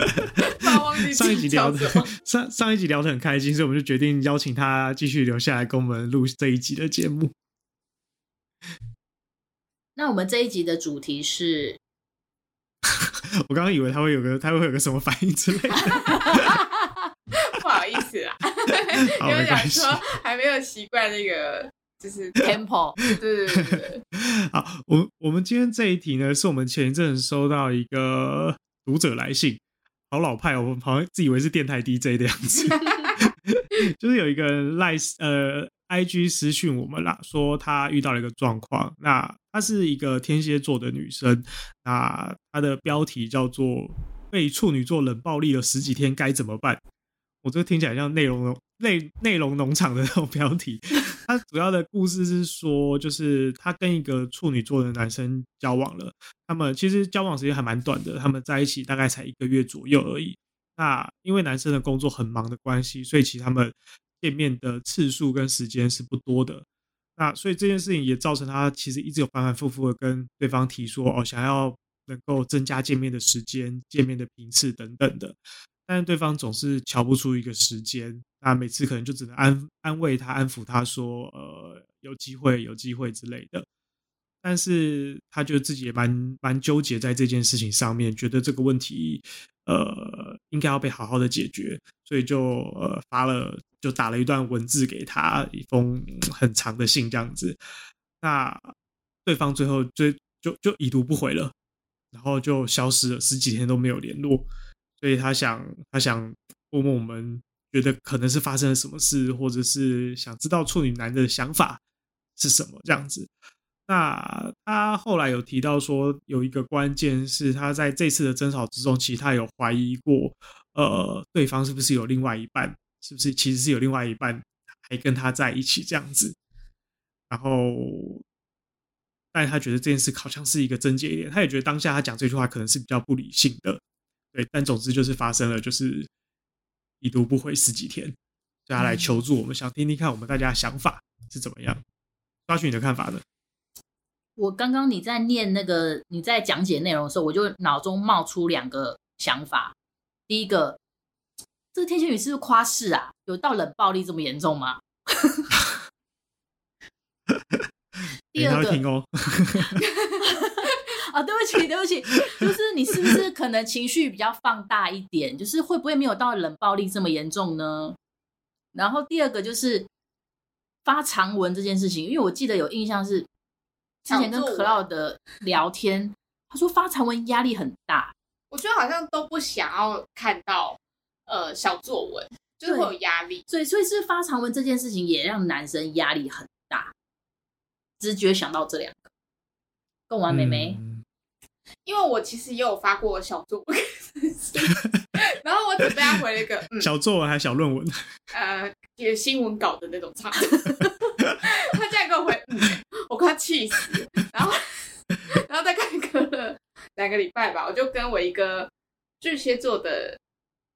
上一集聊的 上上一集聊得很开心，所以我们就决定邀请他继续留下来跟我们录这一集的节目。那我们这一集的主题是，我刚刚以为他会有个他会有个什么反应之类的。不好意思啊，因为讲说还没有习惯那个就是 tempo，对对对对。好，我我们今天这一题呢，是我们前一阵收到一个读者来信，好老派哦，我们好像自以为是电台 DJ 的样子，就是有一个人赖呃 IG 私讯我们啦，说他遇到了一个状况，那她是一个天蝎座的女生，那她的标题叫做被处女座冷暴力了十几天该怎么办？我这个听起来像内容内内容农场的那种标题。他主要的故事是说，就是他跟一个处女座的男生交往了，他们其实交往时间还蛮短的，他们在一起大概才一个月左右而已。那因为男生的工作很忙的关系，所以其实他们见面的次数跟时间是不多的。那所以这件事情也造成他其实一直有反反复复的跟对方提说，哦，想要能够增加见面的时间、见面的频次等等的。但是对方总是瞧不出一个时间，那每次可能就只能安安慰他、安抚他说：“呃，有机会，有机会之类的。”但是他觉得自己也蛮蛮纠结在这件事情上面，觉得这个问题呃应该要被好好的解决，所以就呃发了就打了一段文字给他，一封很长的信这样子。那对方最后就就就已读不回了，然后就消失了，十几天都没有联络。所以他想，他想问问我们，觉得可能是发生了什么事，或者是想知道处女男的想法是什么这样子。那他后来有提到说，有一个关键是他在这次的争吵之中，其实他有怀疑过，呃，对方是不是有另外一半，是不是其实是有另外一半还跟他在一起这样子。然后，但他觉得这件事好像是一个症结一点，他也觉得当下他讲这句话可能是比较不理性的。对，但总之就是发生了，就是已读不回十几天，叫他来求助，我们想听听看我们大家的想法是怎么样。抓取你的看法呢？我刚刚你在念那个你在讲解内容的时候，我就脑中冒出两个想法。第一个，这个天蝎女是不是夸饰啊？有到冷暴力这么严重吗？第二个。哦 啊，对不起，对不起，就是你是不是可能情绪比较放大一点？就是会不会没有到冷暴力这么严重呢？然后第二个就是发长文这件事情，因为我记得有印象是之前跟 Cloud 的聊天，他说发长文压力很大。我觉得好像都不想要看到呃小作文，就是会有压力。所以，所以是发长文这件事情也让男生压力很大。直觉想到这两个，贡丸妹妹。嗯因为我其实也有发过小作文，然后我只被他回了一个、嗯、小作文还是小论文？呃，写新闻稿的那种差。他竟然给我回，嗯、我快气死。然后，然后再隔了两个礼拜吧，我就跟我一个巨蟹座的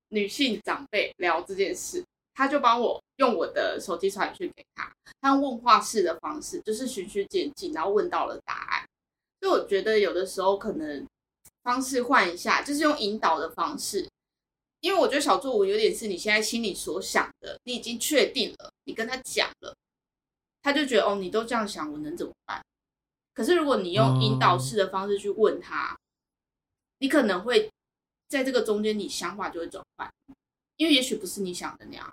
女性长辈聊这件事，他就帮我用我的手机传讯给他，他用问话式的方式，就是循序渐进，然后问到了答案。所以我觉得有的时候可能方式换一下，就是用引导的方式，因为我觉得小作文有点是你现在心里所想的，你已经确定了，你跟他讲了，他就觉得哦，你都这样想，我能怎么办？可是如果你用引导式的方式去问他，你可能会在这个中间，你想法就会转换，因为也许不是你想的那样。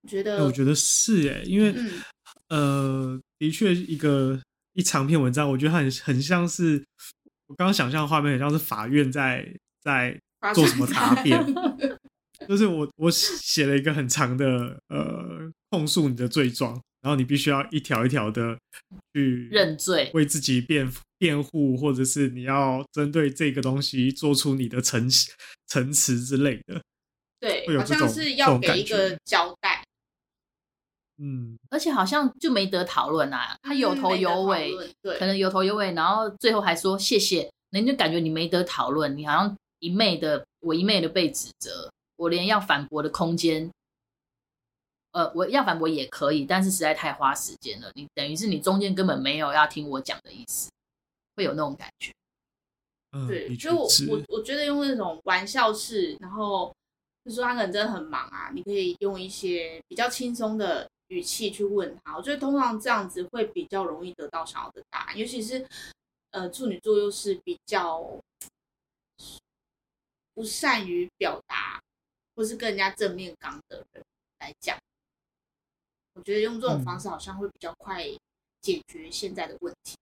我觉得，我觉得是哎，因为、嗯、呃，的确一个。一长篇文章，我觉得很很像是我刚刚想象的画面，很像是法院在在做什么答辩，就是我我写了一个很长的呃控诉你的罪状，然后你必须要一条一条的去认罪，为自己辩辩护，或者是你要针对这个东西做出你的陈陈词之类的。对，会有这种好像是要给一个交代。嗯，而且好像就没得讨论啊，他有头有尾，对，可能有头有尾，然后最后还说谢谢，人就感觉你没得讨论，你好像一昧的，我一昧的被指责，我连要反驳的空间，呃，我要反驳也可以，但是实在太花时间了，你等于是你中间根本没有要听我讲的意思，会有那种感觉。嗯、对，所以我我我觉得用那种玩笑式，然后就说他可能真的很忙啊，你可以用一些比较轻松的。语气去问他，我觉得通常这样子会比较容易得到想要的答案，尤其是呃处女座又是比较不善于表达或是跟人家正面刚的人来讲，我觉得用这种方式好像会比较快解决现在的问题。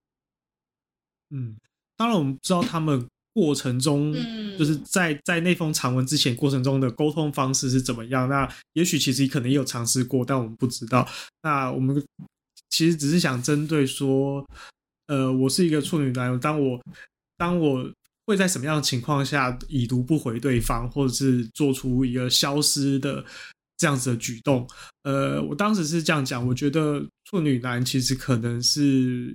嗯，当然我们知道他们。过程中，就是在在那封长文之前过程中的沟通方式是怎么样？那也许其实可能也有尝试过，但我们不知道。那我们其实只是想针对说，呃，我是一个处女男友，当我当我会在什么样的情况下已读不回对方，或者是做出一个消失的这样子的举动？呃，我当时是这样讲，我觉得处女男其实可能是。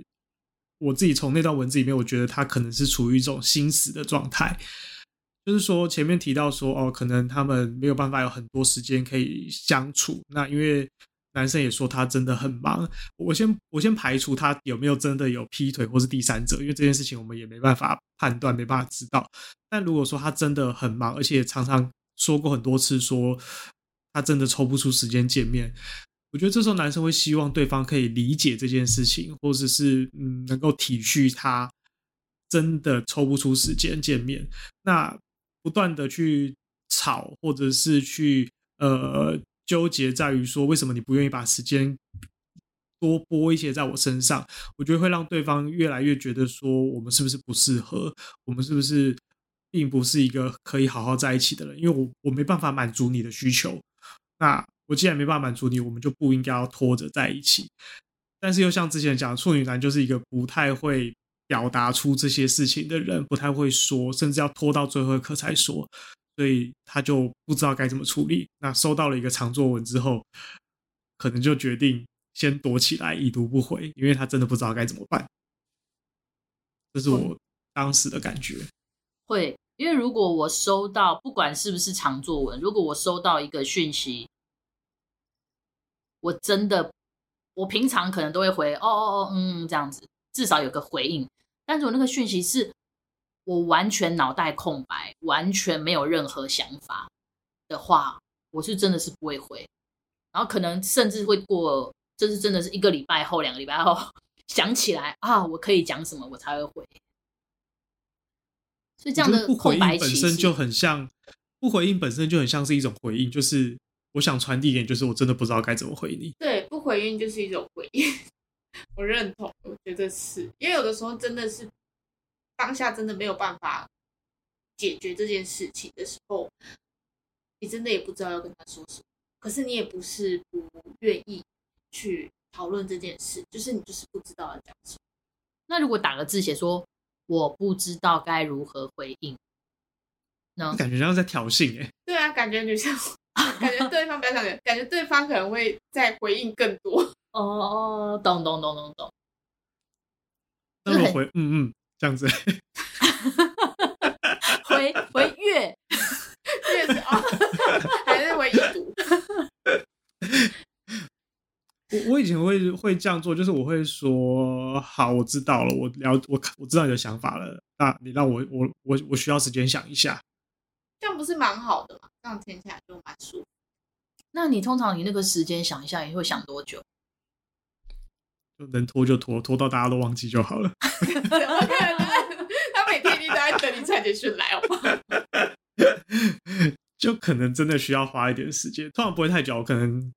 我自己从那段文字里面，我觉得他可能是处于一种心死的状态，就是说前面提到说哦，可能他们没有办法有很多时间可以相处。那因为男生也说他真的很忙，我先我先排除他有没有真的有劈腿或是第三者，因为这件事情我们也没办法判断，没办法知道。但如果说他真的很忙，而且常常说过很多次说他真的抽不出时间见面。我觉得这时候男生会希望对方可以理解这件事情，或者是嗯能够体恤他真的抽不出时间见面。那不断的去吵，或者是去呃纠结在于说为什么你不愿意把时间多拨一些在我身上？我觉得会让对方越来越觉得说我们是不是不适合，我们是不是并不是一个可以好好在一起的人？因为我我没办法满足你的需求。那我既然没办法满足你，我们就不应该要拖着在一起。但是又像之前讲，处女男就是一个不太会表达出这些事情的人，不太会说，甚至要拖到最后一刻才说，所以他就不知道该怎么处理。那收到了一个长作文之后，可能就决定先躲起来，已读不回，因为他真的不知道该怎么办。这是我当时的感觉。会，因为如果我收到，不管是不是长作文，如果我收到一个讯息。我真的，我平常可能都会回哦哦哦，嗯，这样子，至少有个回应。但是我那个讯息是我完全脑袋空白，完全没有任何想法的话，我是真的是不会回。然后可能甚至会过，这是真的是一个礼拜后、两个礼拜后想起来啊，我可以讲什么，我才会回。所以这样的空白期本身就很像，不回应本身就很像是一种回应，就是。我想传递一点，就是我真的不知道该怎么回你。对，不回应就是一种回应，我认同，我觉得是因为有的时候真的是当下真的没有办法解决这件事情的时候，你真的也不知道要跟他说什么。可是你也不是不愿意去讨论这件事，就是你就是不知道要讲什么。那如果打个字写说我不知道该如何回应，那感觉像在挑衅哎。对啊，感觉女生。感觉对方不要想，感觉对方可能会再回应更多。哦哦，懂懂懂懂懂。那我回嗯嗯这样子。回回月月是啊，还是回一读？我我以前会会这样做，就是我会说好，我知道了，我了我我知道你的想法了。那你让我我我我需要时间想一下。这样不是蛮好的吗？这样听起来就蛮舒服。那你通常你那个时间想一下，你会想多久？就能拖就拖，拖到大家都忘记就好了。他每天一定都在等你蔡杰勋来，好吗？就可能真的需要花一点时间，通常不会太久。可能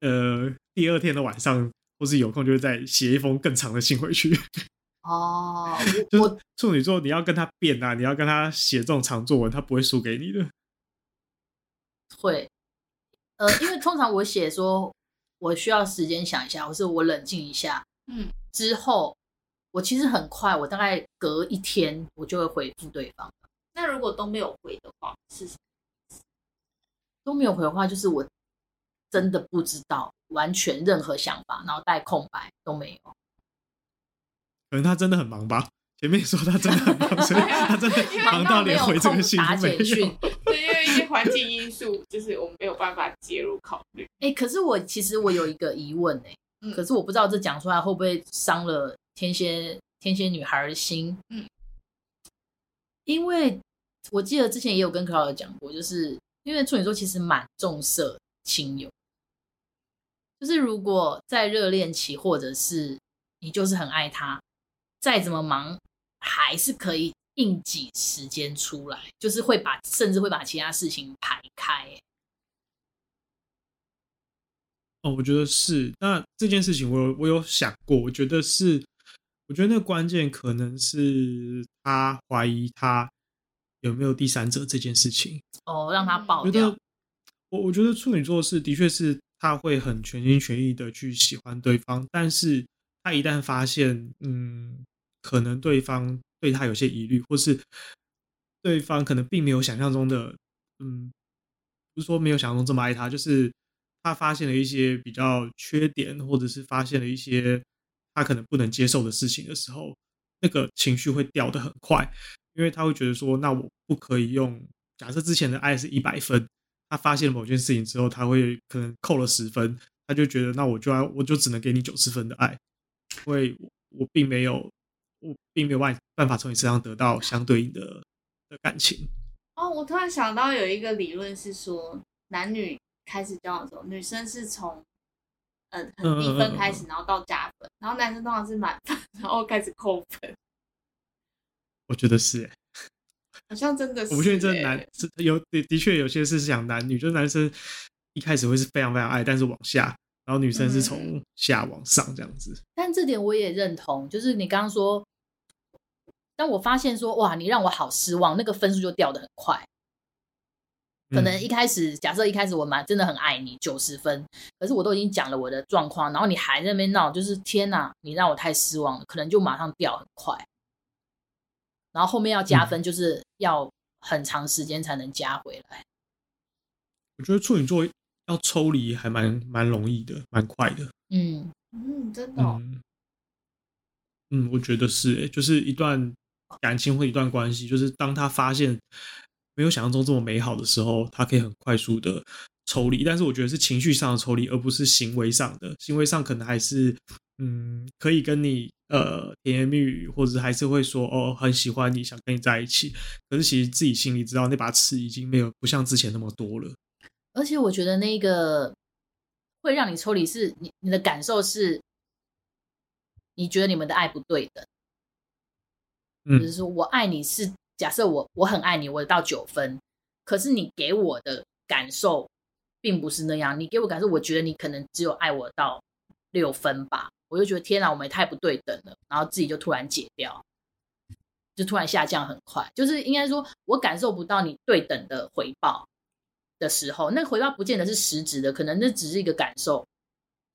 呃，第二天的晚上，或是有空，就会再写一封更长的信回去。哦，就是处女座，你要跟他辩啊，你要跟他写这种长作文，他不会输给你的。会，呃，因为通常我写说，我需要时间想一下，或是我冷静一下，嗯，之后我其实很快，我大概隔一天我就会回复对方。那如果都没有回的话，是什么？都没有回的话，就是我真的不知道，完全任何想法，脑袋空白都没有。可能他真的很忙吧？前面说他真的很忙，所以 他真的忙到连回这个信都没有。对，因为 一些环境因素，就是我们没有办法介入考虑。哎、欸，可是我其实我有一个疑问哎、欸，嗯、可是我不知道这讲出来会不会伤了天蝎天蝎女孩的心。嗯，因为我记得之前也有跟克劳德讲过，就是因为处女座其实蛮重色轻友，就是如果在热恋期，或者是你就是很爱他，再怎么忙。还是可以硬挤时间出来，就是会把，甚至会把其他事情排开。哦，我觉得是。那这件事情我有我有想过，我觉得是，我觉得那个关键可能是他怀疑他有没有第三者这件事情。哦，让他爆掉。我我觉得处女座是的确是他会很全心全意的去喜欢对方，但是他一旦发现，嗯。可能对方对他有些疑虑，或是对方可能并没有想象中的，嗯，不是说没有想象中这么爱他，就是他发现了一些比较缺点，或者是发现了一些他可能不能接受的事情的时候，那个情绪会掉得很快，因为他会觉得说，那我不可以用，假设之前的爱是一百分，他发现某件事情之后，他会可能扣了十分，他就觉得那我就要，我就只能给你九十分的爱，因为我并没有。我并没有办办法从你身上得到相对应的的感情。哦，我突然想到有一个理论是说，男女开始交往的时候，女生是从呃很低分开始，然后到加分，然后男生通常是满分，然后开始扣分。我觉得是，哎，好像真的是。我不确定这男是有的的确有些是讲男女，就是男生一开始会是非常非常爱，但是往下。然后女生是从下往上这样子，嗯，但这点我也认同。就是你刚刚说，当我发现说哇，你让我好失望，那个分数就掉的很快。可能一开始，嗯、假设一开始我蛮真的很爱你，九十分，可是我都已经讲了我的状况，然后你还在那边闹，就是天哪，你让我太失望了，可能就马上掉很快。然后后面要加分，就是要很长时间才能加回来。我觉得处女座。要抽离还蛮蛮容易的，蛮快的。嗯嗯，真的、哦嗯。嗯，我觉得是、欸，就是一段感情或一段关系，就是当他发现没有想象中这么美好的时候，他可以很快速的抽离。但是我觉得是情绪上的抽离，而不是行为上的。行为上可能还是嗯，可以跟你呃甜言蜜语，或者还是会说哦很喜欢你，想跟你在一起。可是其实自己心里知道，那把尺已经没有不像之前那么多了。而且我觉得那个会让你抽离，是你你的感受是，你觉得你们的爱不对等，嗯，就是说我爱你是假设我我很爱你，我到九分，可是你给我的感受并不是那样，你给我感受，我觉得你可能只有爱我到六分吧，我就觉得天哪，我们也太不对等了，然后自己就突然解掉，就突然下降很快，就是应该说我感受不到你对等的回报。的时候，那个回报不见得是实质的，可能那只是一个感受，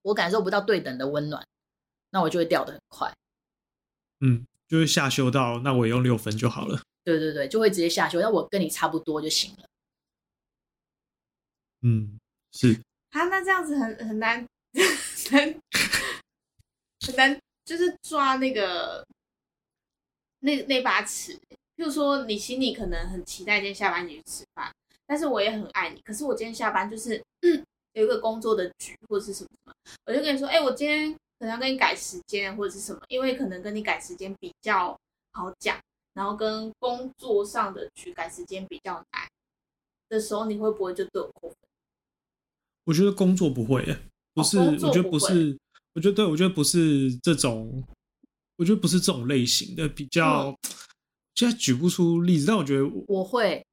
我感受不到对等的温暖，那我就会掉得很快。嗯，就会下修到那我也用六分就好了。对对对，就会直接下修，那我跟你差不多就行了。嗯，是。啊，那这样子很很难，很很难，就是抓那个那那把尺。譬如说，你心里可能很期待今天下班你去吃饭。但是我也很爱你，可是我今天下班就是 有一个工作的局或者是什么什么，我就跟你说，哎、欸，我今天可能要跟你改时间或者是什么，因为可能跟你改时间比较好讲，然后跟工作上的去改时间比较难的时候，你会不会就对我扣分？我觉得工作不会，不是，哦、不我觉得不是，我觉得对，我觉得不是这种，我觉得不是这种类型的比较，嗯、现在举不出例子，但我觉得我，我会。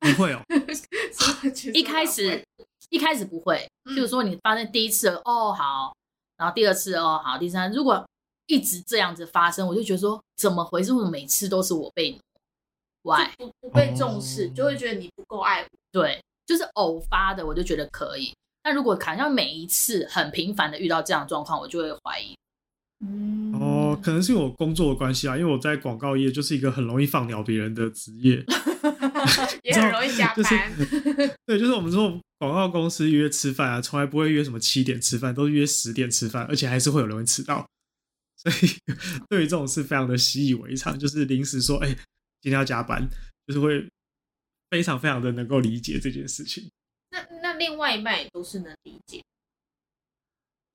不会哦，一开始一开始不会，就是说你发生第一次哦好，然后第二次哦好，第三如果一直这样子发生，我就觉得说怎么回事？为什么每次都是我被你 why 不不被重视，就会觉得你不够爱我。对，就是偶发的，我就觉得可以。但如果好像每一次很频繁的遇到这样的状况，我就会怀疑。嗯哦，可能是我工作的关系啊，因为我在广告业就是一个很容易放鸟别人的职业。也很容易加班。就是、对，就是我们说广告公司约吃饭啊，从来不会约什么七点吃饭，都是约十点吃饭，而且还是会有人会迟到。所以对于这种事非常的习以为常，就是临时说，哎、欸，今天要加班，就是会非常非常的能够理解这件事情。那那另外一半也都是能理解。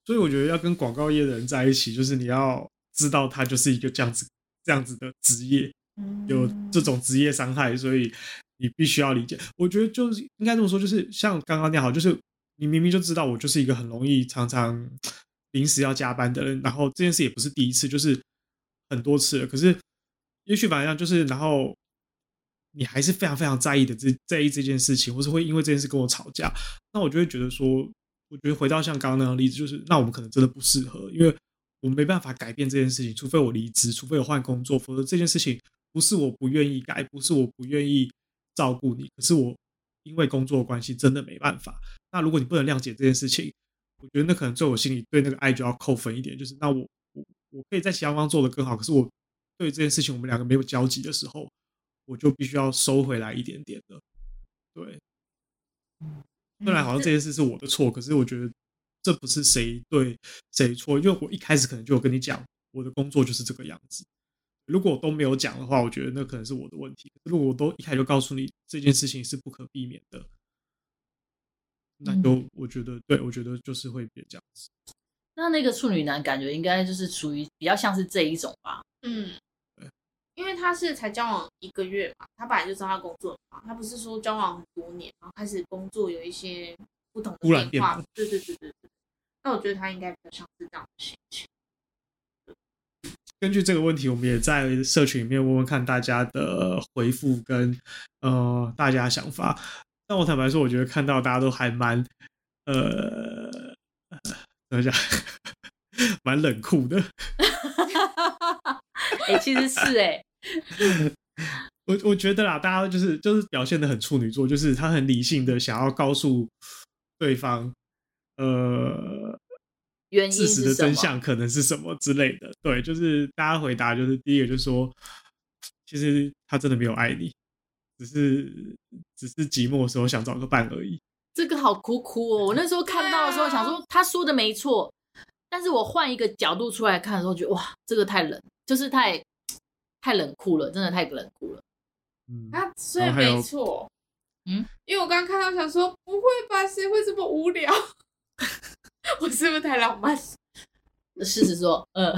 所以我觉得要跟广告业的人在一起，就是你要知道他就是一个这样子这样子的职业，有这种职业伤害，所以你必须要理解。我觉得就是应该这么说，就是像刚刚那样好，就是你明明就知道我就是一个很容易常常临时要加班的人，然后这件事也不是第一次，就是很多次了。可是也许反正就是，然后你还是非常非常在意的这在意这件事情，或是会因为这件事跟我吵架，那我就会觉得说。我觉得回到像刚刚那样的例子，就是那我们可能真的不适合，因为我没办法改变这件事情，除非我离职，除非我换工作，否则这件事情不是我不愿意改，不是我不愿意照顾你，可是我因为工作关系真的没办法。那如果你不能谅解这件事情，我觉得那可能在我心里对那个爱就要扣分一点，就是那我我我可以在其他地方做得更好，可是我对这件事情我们两个没有交集的时候，我就必须要收回来一点点的，对。虽然好像这件事是我的错，可是我觉得这不是谁对谁错，因为我一开始可能就有跟你讲，我的工作就是这个样子。如果我都没有讲的话，我觉得那可能是我的问题。如果我都一开始就告诉你这件事情是不可避免的，那就我觉得，对，我觉得就是会变这样子。那那个处女男感觉应该就是属于比较像是这一种吧？嗯。因为他是才交往一个月嘛，他本来就知道他工作嘛，他不是说交往很多年，然后开始工作有一些不同的变化。对对对对对。那我觉得他应该比较像是这样的心情。根据这个问题，我们也在社群里面问问看大家的回复跟呃大家想法。但我坦白说，我觉得看到大家都还蛮呃怎么讲，蛮冷酷的。哎、欸，其实是哎、欸。我我觉得啦，大家就是就是表现的很处女座，就是他很理性的想要告诉对方，呃，原因事实的真相可能是什么之类的。对，就是大家回答就是第一个就是说，其实他真的没有爱你，只是只是寂寞的时候想找个伴而已。这个好苦苦哦！我那时候看到的时候想说他说的没错，但是我换一个角度出来看的时候，觉得哇，这个太冷，就是太。太冷酷了，真的太冷酷了。嗯，啊，所以没错。嗯，因为我刚刚看到想说，不会吧？谁会这么无聊？我是不是太浪漫？事实说，呃。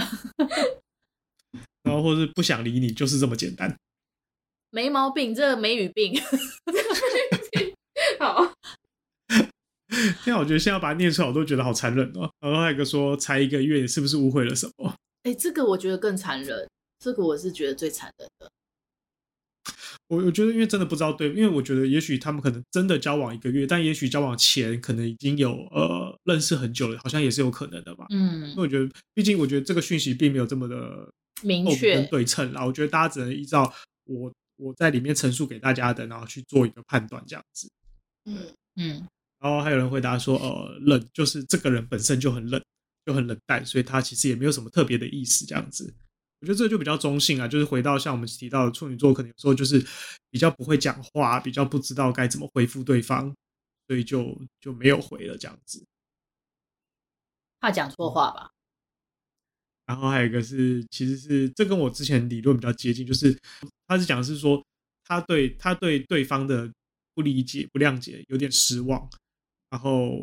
然后或是不想理你，就是这么简单。没毛病，这个梅雨病。好。天啊，我觉得现在把它念出来，我都觉得好残忍哦。然后还有一个说，才一个月，你是不是误会了什么？哎，这个我觉得更残忍。这个我是觉得最残忍的。我我觉得，因为真的不知道对，因为我觉得也许他们可能真的交往一个月，但也许交往前可能已经有呃认识很久了，好像也是有可能的吧。嗯，因为我觉得，毕竟我觉得这个讯息并没有这么的明确跟对称啦。我觉得大家只能依照我我在里面陈述给大家的，然后去做一个判断，这样子。嗯嗯。然后还有人回答说，呃，冷就是这个人本身就很冷，就很冷淡，所以他其实也没有什么特别的意思，这样子。我觉得这就比较中性啊，就是回到像我们提到的处女座，可能有时候就是比较不会讲话，比较不知道该怎么回复对方，所以就就没有回了这样子。怕讲错话吧。然后还有一个是，其实是这跟我之前理论比较接近，就是他是讲的是说，他对他对对方的不理解、不谅解有点失望，然后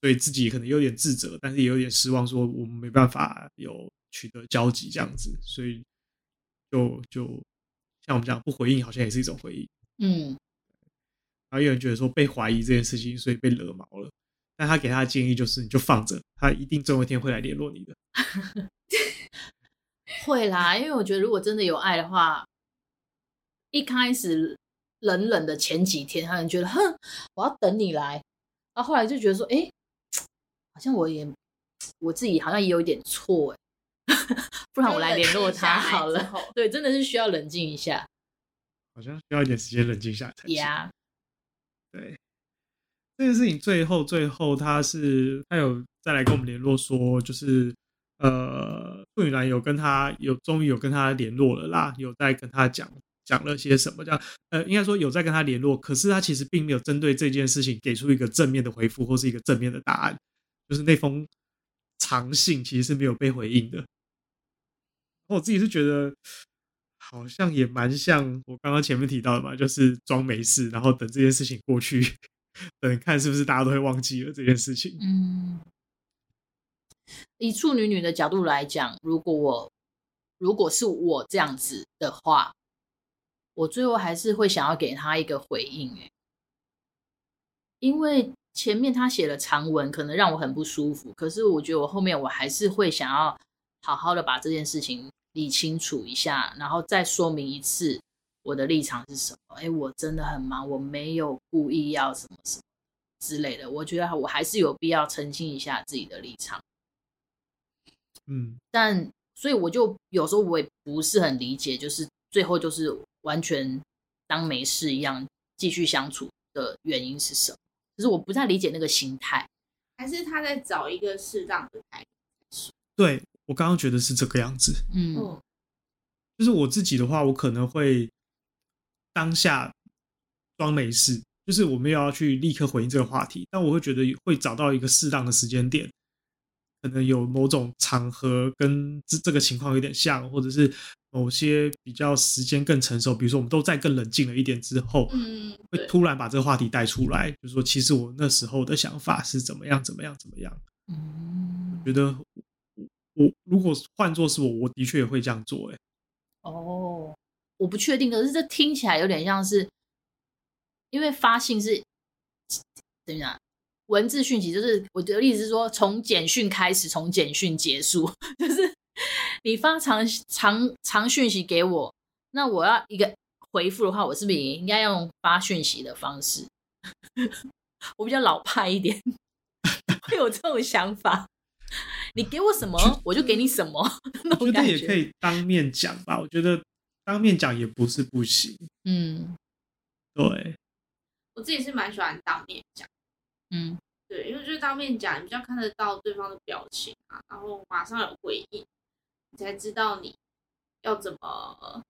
对自己可能有点自责，但是也有点失望，说我们没办法有。取得交集这样子，所以就就像我们讲，不回应好像也是一种回应。嗯，然后有人觉得说被怀疑这件事情，所以被惹毛了。但他给他的建议就是，你就放着，他一定总有一天会来联络你的。会啦，因为我觉得如果真的有爱的话，一开始冷冷的前几天，他可能觉得哼，我要等你来，然后后来就觉得说，哎、欸，好像我也我自己好像也有一点错哎。不然我来联络他 好了。对，真的是需要冷静一下。好像需要一点时间冷静下来才行。Yeah. 对，这件事情最后最后他是他有再来跟我们联络说，就是呃，处女兰有跟他有终于有跟他联络了啦，有在跟他讲讲了些什么，这样呃，应该说有在跟他联络，可是他其实并没有针对这件事情给出一个正面的回复或是一个正面的答案，就是那封长信其实是没有被回应的。我自己是觉得好像也蛮像我刚刚前面提到的嘛，就是装没事，然后等这件事情过去，等看是不是大家都会忘记了这件事情。嗯，以处女女的角度来讲，如果我如果是我这样子的话，我最后还是会想要给他一个回应，哎，因为前面他写了长文，可能让我很不舒服，可是我觉得我后面我还是会想要好好的把这件事情理清楚一下，然后再说明一次我的立场是什么。哎，我真的很忙，我没有故意要什么什么之类的。我觉得我还是有必要澄清一下自己的立场。嗯，但所以我就有时候我也不是很理解，就是最后就是完全当没事一样继续相处的原因是什么？就是我不太理解那个心态，还是他在找一个适当的态度？对。我刚刚觉得是这个样子，嗯，就是我自己的话，我可能会当下装没事，就是我没有要去立刻回应这个话题，但我会觉得会找到一个适当的时间点，可能有某种场合跟这这个情况有点像，或者是某些比较时间更成熟，比如说我们都再更冷静了一点之后，嗯，会突然把这个话题带出来，就是说其实我那时候的想法是怎么样，怎么样，怎么样，嗯，我觉得。我如果换做是我，我的确也会这样做。哎，哦，我不确定，可是这听起来有点像是，因为发信是怎么样？文字讯息就是我的意思是说，从简讯开始，从简讯结束，就是你发长长长讯息给我，那我要一个回复的话，我是不是也应该用发讯息的方式？我比较老派一点，会有这种想法。你给我什么，我就给你什么。我觉得也可以当面讲吧。我觉得当面讲也不是不行。嗯，对。我自己是蛮喜欢当面讲。嗯，对，因为就是当面讲，你比较看得到对方的表情啊，然后马上有回应，你才知道你要怎么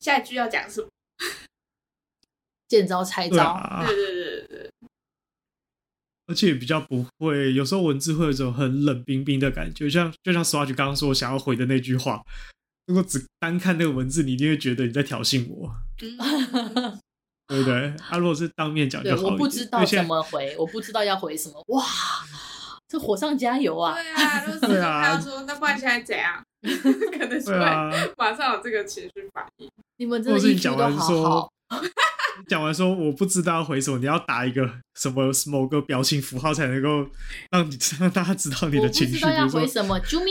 下一句要讲什么。见招拆招。啊、对对对对。而且比较不会，有时候文字会有一种很冷冰冰的感觉，像就像 Swatch 刚刚说想要回的那句话，如果只单看那个文字，你一定会觉得你在挑衅我，对不对？啊，如果是当面讲就好一点。我不知道怎么回，我不知道要回什么。哇，这火上加油啊！对啊，如果 是他要说，那不然现在怎样？可能是会马上有这个情绪反应。你们真的一句都好好。讲完说我不知道要回什么，你要打一个什么某个表情符号才能够让你让大家知道你的情绪。不知道要回什么，啾咪。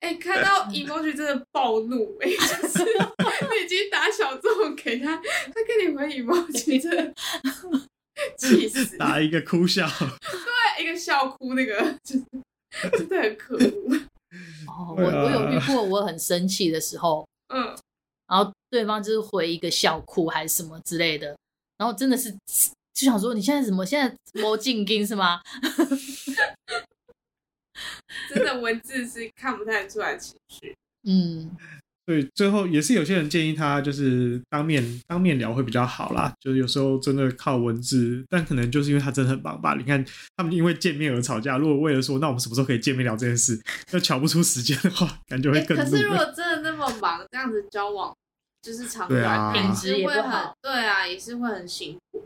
哎，看到 emoji 真的暴怒 哎、欸，就是你已经打小众给他，他跟你回 emoji 真的气死。打一个哭笑，对，一个笑哭那个，真的真的很可恶。哦，我我有遇过我很生气的时候，嗯。然后对方就是回一个笑哭还是什么之类的，然后真的是就想说，你现在怎么现在摸镜镜是吗？真的文字是看不太出来情绪。嗯，对，最后也是有些人建议他就是当面当面聊会比较好啦，就是有时候真的靠文字，但可能就是因为他真的很忙吧。你看他们因为见面而吵架，如果为了说那我们什么时候可以见面聊这件事，要瞧不出时间的话，感觉会更。可是如果真的那么忙，这样子交往。就是长短品质也会很，对啊，也是会很辛苦。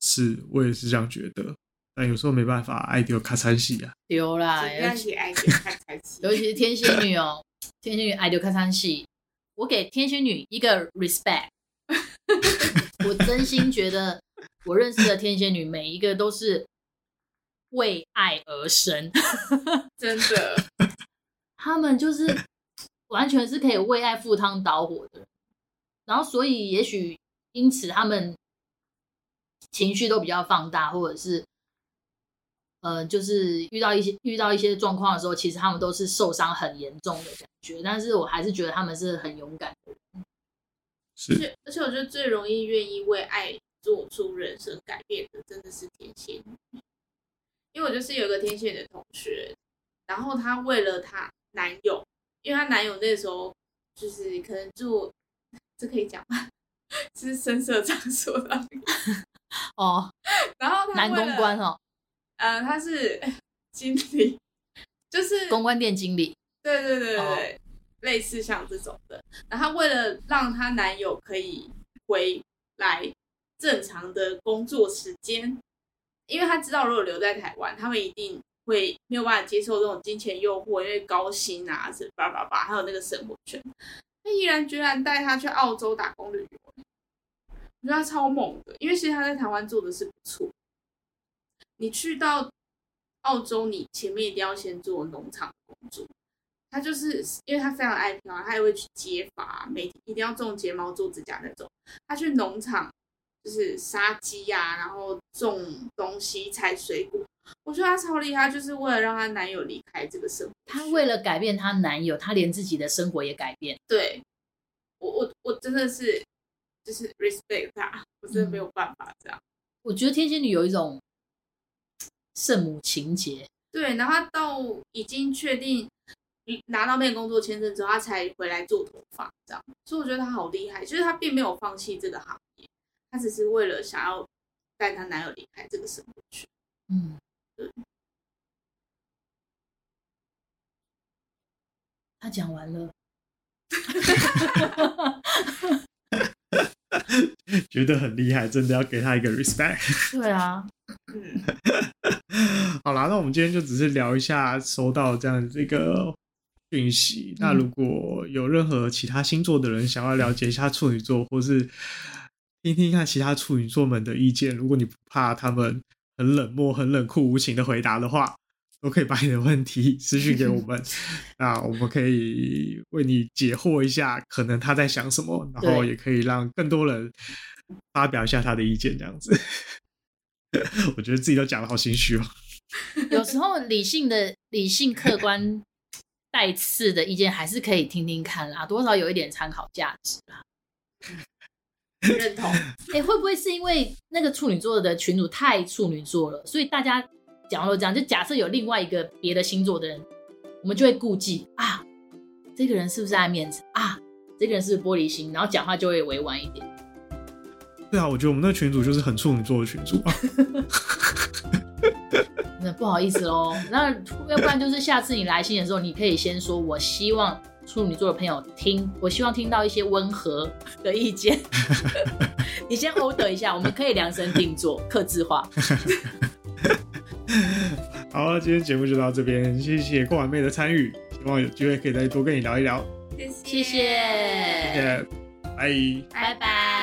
是我也是这样觉得，但有时候没办法，爱丢卡餐戏啊，丢啦，尤其爱丢卡餐戏，尤其是天蝎女哦，天蝎女爱丢卡餐戏，我给天蝎女一个 respect，我真心觉得我认识的天蝎女每一个都是为爱而生，真的，他们就是。完全是可以为爱赴汤蹈火的人，然后所以也许因此他们情绪都比较放大，或者是呃，就是遇到一些遇到一些状况的时候，其实他们都是受伤很严重的感觉。但是我还是觉得他们是很勇敢的人。是，而且而且我觉得最容易愿意为爱做出人生改变的，真的是天蝎女。因为我就是有个天蝎的同学，然后她为了她男友。因为她男友那时候就是可能住这可以讲吗？这是深色场所的 哦。然后男公关哦，呃，他是 经理，就是公关店经理。对对对对对，哦、类似像这种的。然后为了让她男友可以回来正常的工作时间，因为她知道如果留在台湾，他们一定会没有办法接受这种金钱诱惑，因为高薪啊，是叭叭叭，还有那个生活圈。他毅然决然带他去澳洲打工旅游，我觉得他超猛的，因为其实他在台湾做的是不错。你去到澳洲，你前面一定要先做农场工作。他就是因为他非常爱漂，他也会去接发，每天一定要种睫毛、做指甲那种。他去农场就是杀鸡呀，然后种东西、采水果。我觉得她超厉害，就是为了让她男友离开这个生活。她为了改变她男友，她连自己的生活也改变。对，我我我真的是就是 respect 她，我真的没有办法这样。嗯，我觉得天蝎女有一种圣母情结。对，然后他到已经确定。拿到那个工作签证之后，她才回来做头发，这样，所以我觉得她好厉害。就是她并没有放弃这个行业，她只是为了想要带她男友离开这个生活去。嗯，对。他讲完了，觉得很厉害，真的要给他一个 respect。对啊，嗯，好啦，那我们今天就只是聊一下收到这样这个。讯息。那如果有任何其他星座的人想要了解一下处女座，或是听听看其他处女座们的意见，如果你不怕他们很冷漠、很冷酷无情的回答的话，都可以把你的问题私讯给我们，那我们可以为你解惑一下，可能他在想什么，然后也可以让更多人发表一下他的意见，这样子。我觉得自己都讲得好心虚哦。有时候理性的、理性客观。带刺的意见还是可以听听看啦，多少有一点参考价值啦。认同。哎、欸，会不会是因为那个处女座的群主太处女座了，所以大家讲到这样，就假设有另外一个别的星座的人，我们就会顾忌啊，这个人是不是爱面子啊？这个人是不是玻璃心？然后讲话就会委婉一点。对啊，我觉得我们那群主就是很处女座的群主啊。那不好意思喽，那要不然就是下次你来信的时候，你可以先说，我希望处女座的朋友听，我希望听到一些温和的意见。你先 order 一下，我们可以量身定做，刻字化。好，今天节目就到这边，谢谢过完妹的参与，希望有机会可以再多跟你聊一聊。谢谢，谢谢，谢谢，拜拜。拜拜。